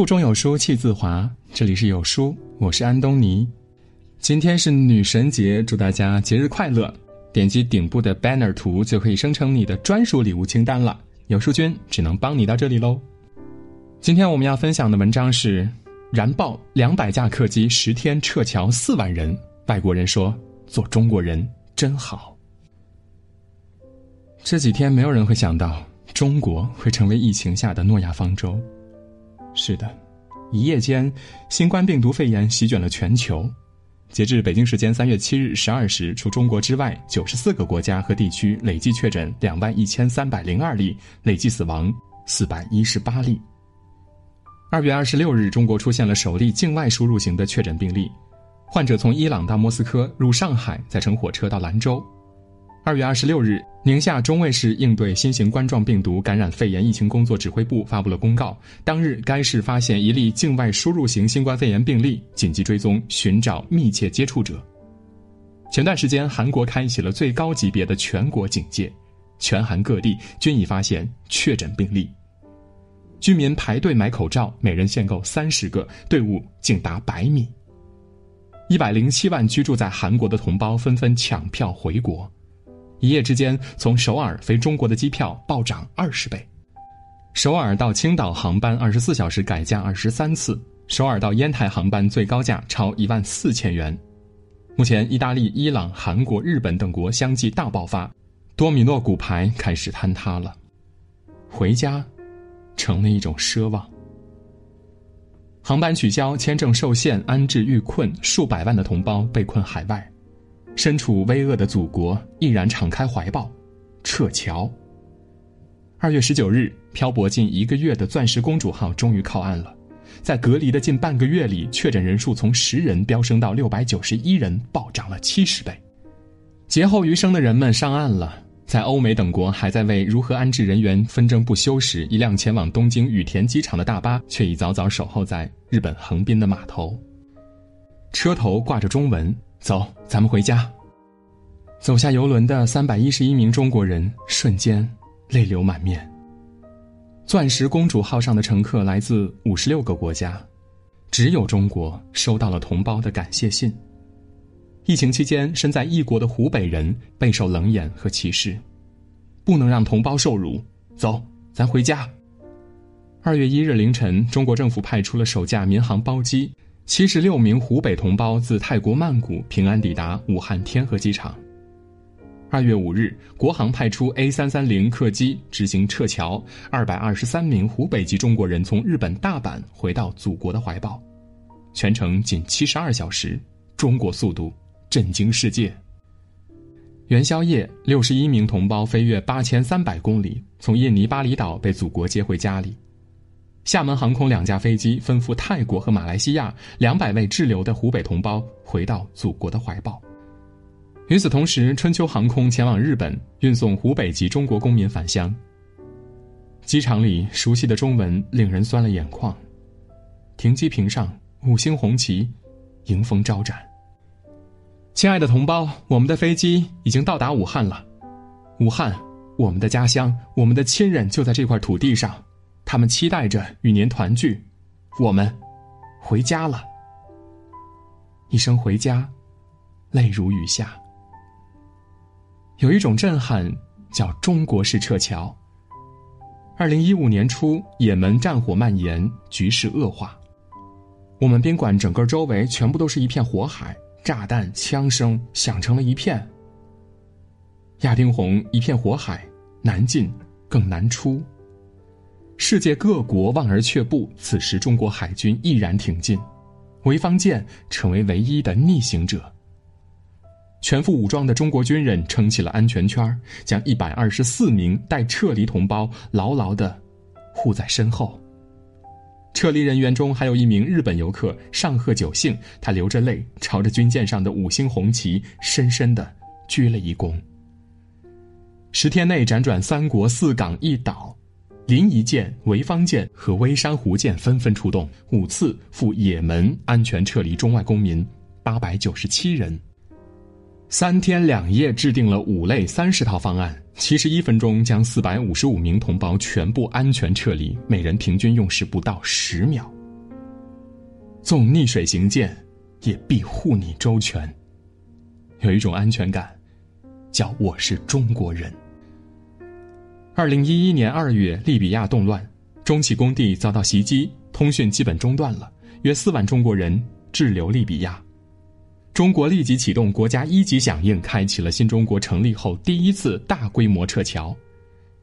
腹中有书气自华，这里是有书，我是安东尼。今天是女神节，祝大家节日快乐！点击顶部的 banner 图就可以生成你的专属礼物清单了。有书君只能帮你到这里喽。今天我们要分享的文章是：燃爆两百架客机，十天撤侨四万人。外国人说做中国人真好。这几天没有人会想到中国会成为疫情下的诺亚方舟。是的，一夜间，新冠病毒肺炎席卷了全球。截至北京时间三月七日十二时，除中国之外，九十四个国家和地区累计确诊两万一千三百零二例，累计死亡四百一十八例。二月二十六日，中国出现了首例境外输入型的确诊病例，患者从伊朗到莫斯科，入上海，再乘火车到兰州。二月二十六日，宁夏中卫市应对新型冠状病毒感染肺炎疫情工作指挥部发布了公告。当日，该市发现一例境外输入型新冠肺炎病例，紧急追踪，寻找密切接触者。前段时间，韩国开启了最高级别的全国警戒，全韩各地均已发现确诊病例。居民排队买口罩，每人限购三十个，队伍竟达百米。一百零七万居住在韩国的同胞纷纷抢票回国。一夜之间，从首尔飞中国的机票暴涨二十倍，首尔到青岛航班二十四小时改价二十三次，首尔到烟台航班最高价超一万四千元。目前，意大利、伊朗、韩国、日本等国相继大爆发，多米诺骨牌开始坍塌了，回家成了一种奢望。航班取消，签证受限，安置遇困，数百万的同胞被困海外。身处危厄的祖国毅然敞开怀抱，撤侨。二月十九日，漂泊近一个月的“钻石公主号”终于靠岸了。在隔离的近半个月里，确诊人数从十人飙升到六百九十一人，暴涨了七十倍。劫后余生的人们上岸了，在欧美等国还在为如何安置人员纷争不休时，一辆前往东京羽田机场的大巴却已早早守候在日本横滨的码头。车头挂着中文。走，咱们回家。走下游轮的三百一十一名中国人瞬间泪流满面。钻石公主号上的乘客来自五十六个国家，只有中国收到了同胞的感谢信。疫情期间，身在异国的湖北人备受冷眼和歧视，不能让同胞受辱。走，咱回家。二月一日凌晨，中国政府派出了首架民航包机。七十六名湖北同胞自泰国曼谷平安抵达武汉天河机场。二月五日，国航派出 A 三三零客机执行撤侨，二百二十三名湖北籍中国人从日本大阪回到祖国的怀抱，全程仅七十二小时，中国速度震惊世界。元宵夜，六十一名同胞飞越八千三百公里，从印尼巴厘岛被祖国接回家里。厦门航空两架飞机奔赴泰国和马来西亚，两百位滞留的湖北同胞回到祖国的怀抱。与此同时，春秋航空前往日本，运送湖北籍中国公民返乡。机场里熟悉的中文令人酸了眼眶，停机坪上五星红旗迎风招展。亲爱的同胞，我们的飞机已经到达武汉了，武汉，我们的家乡，我们的亲人就在这块土地上。他们期待着与您团聚，我们回家了。一声回家，泪如雨下。有一种震撼叫中国式撤侨。二零一五年初，也门战火蔓延，局势恶化，我们宾馆整个周围全部都是一片火海，炸弹、枪声响成了一片。亚丁红一片火海，难进更难出。世界各国望而却步，此时中国海军毅然挺进，潍坊舰成为唯一的逆行者。全副武装的中国军人撑起了安全圈，将一百二十四名待撤离同胞牢牢的护在身后。撤离人员中还有一名日本游客上贺久幸，他流着泪朝着军舰上的五星红旗深深的鞠了一躬。十天内辗转三国四港一岛。临沂舰、潍坊舰和微山湖舰纷纷出动，五次赴也门安全撤离中外公民八百九十七人。三天两夜制定了五类三十套方案，七十一分钟将四百五十五名同胞全部安全撤离，每人平均用时不到十秒。纵逆水行舰，也必护你周全。有一种安全感，叫我是中国人。二零一一年二月，利比亚动乱，中企工地遭到袭击，通讯基本中断了，约四万中国人滞留利比亚。中国立即启动国家一级响应，开启了新中国成立后第一次大规模撤侨。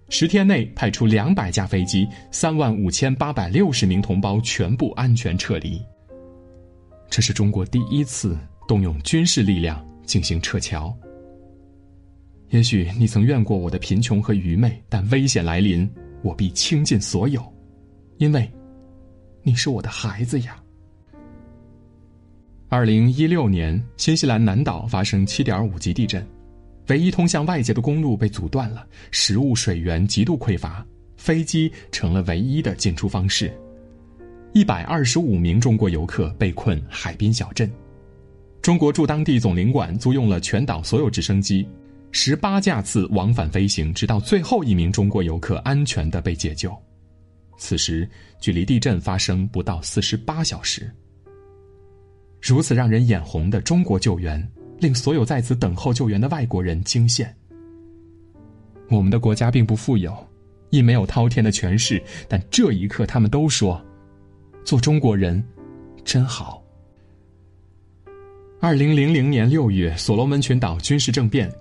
十天内派出两百架飞机，三万五千八百六十名同胞全部安全撤离。这是中国第一次动用军事力量进行撤侨。也许你曾怨过我的贫穷和愚昧，但危险来临，我必倾尽所有，因为，你是我的孩子呀。二零一六年，新西兰南岛发生七点五级地震，唯一通向外界的公路被阻断了，食物、水源极度匮乏，飞机成了唯一的进出方式。一百二十五名中国游客被困海滨小镇，中国驻当地总领馆租用了全岛所有直升机，十八架次往返飞行，直到最后一名中国游客安全的被解救。此时距离地震发生不到四十八小时。如此让人眼红的中国救援，令所有在此等候救援的外国人惊羡。我们的国家并不富有，亦没有滔天的权势，但这一刻，他们都说：“做中国人，真好。”二零零零年六月，所罗门群岛军事政变，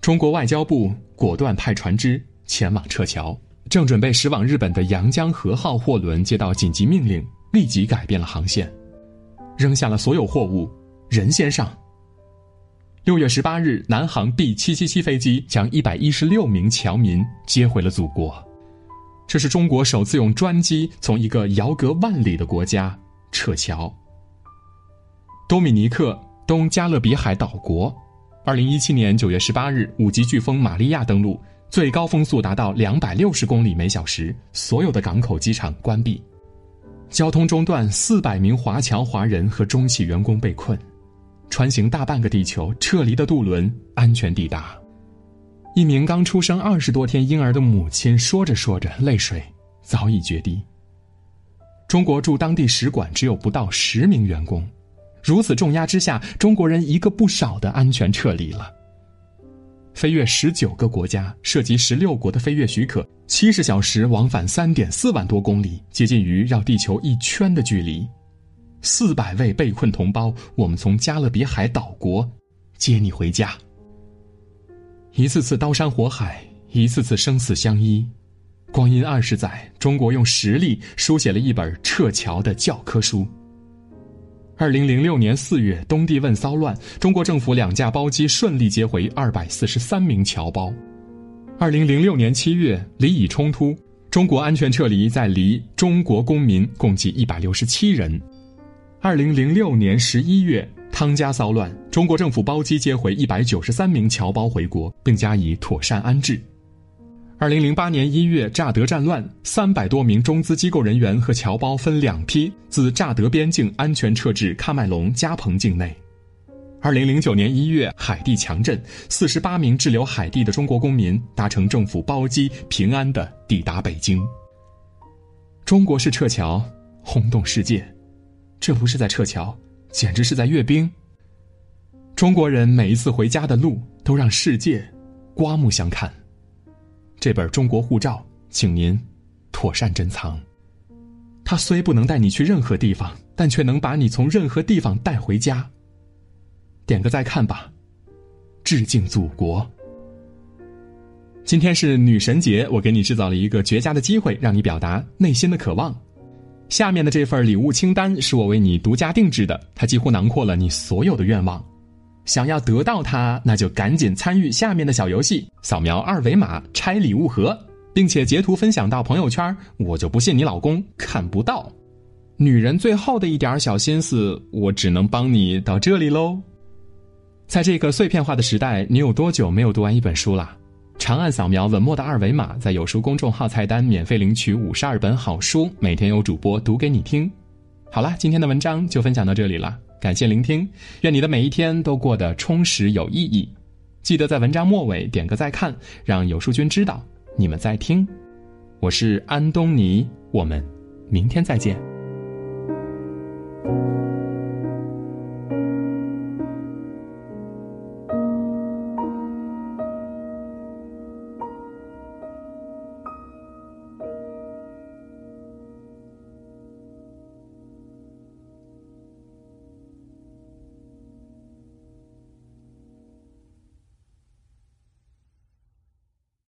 中国外交部果断派船只前往撤侨。正准备驶往日本的阳江和号货轮接到紧急命令，立即改变了航线。扔下了所有货物，人先上。六月十八日，南航 B 七七七飞机将一百一十六名侨民接回了祖国。这是中国首次用专机从一个遥隔万里的国家撤侨。多米尼克东加勒比海岛国，二零一七年九月十八日，五级飓风玛利亚登陆，最高风速达到两百六十公里每小时，所有的港口、机场关闭。交通中断，四百名华侨华人和中企员工被困，穿行大半个地球，撤离的渡轮安全抵达。一名刚出生二十多天婴儿的母亲说着说着，泪水早已决堤。中国驻当地使馆只有不到十名员工，如此重压之下，中国人一个不少的安全撤离了。飞越十九个国家，涉及十六国的飞越许可，七十小时往返三点四万多公里，接近于绕地球一圈的距离。四百位被困同胞，我们从加勒比海岛国接你回家。一次次刀山火海，一次次生死相依，光阴二十载，中国用实力书写了一本撤侨的教科书。二零零六年四月，东帝汶骚乱，中国政府两架包机顺利接回二百四十三名侨胞。二零零六年七月，黎以冲突，中国安全撤离在黎中国公民共计一百六十七人。二零零六年十一月，汤加骚乱，中国政府包机接回一百九十三名侨胞回国，并加以妥善安置。二零零八年一月，乍得战乱，三百多名中资机构人员和侨胞分两批自乍得边境安全撤至喀麦隆加蓬境内。二零零九年一月，海地强震，四十八名滞留海地的中国公民搭乘政府包机平安的抵达北京。中国式撤侨轰动世界，这不是在撤侨，简直是在阅兵。中国人每一次回家的路，都让世界刮目相看。这本中国护照，请您妥善珍藏。它虽不能带你去任何地方，但却能把你从任何地方带回家。点个再看吧，致敬祖国。今天是女神节，我给你制造了一个绝佳的机会，让你表达内心的渴望。下面的这份礼物清单是我为你独家定制的，它几乎囊括了你所有的愿望。想要得到它，那就赶紧参与下面的小游戏，扫描二维码拆礼物盒，并且截图分享到朋友圈。我就不信你老公看不到。女人最后的一点小心思，我只能帮你到这里喽。在这个碎片化的时代，你有多久没有读完一本书了？长按扫描文末的二维码，在有书公众号菜单免费领取五十二本好书，每天有主播读给你听。好了，今天的文章就分享到这里了。感谢聆听，愿你的每一天都过得充实有意义。记得在文章末尾点个再看，让有书君知道你们在听。我是安东尼，我们明天再见。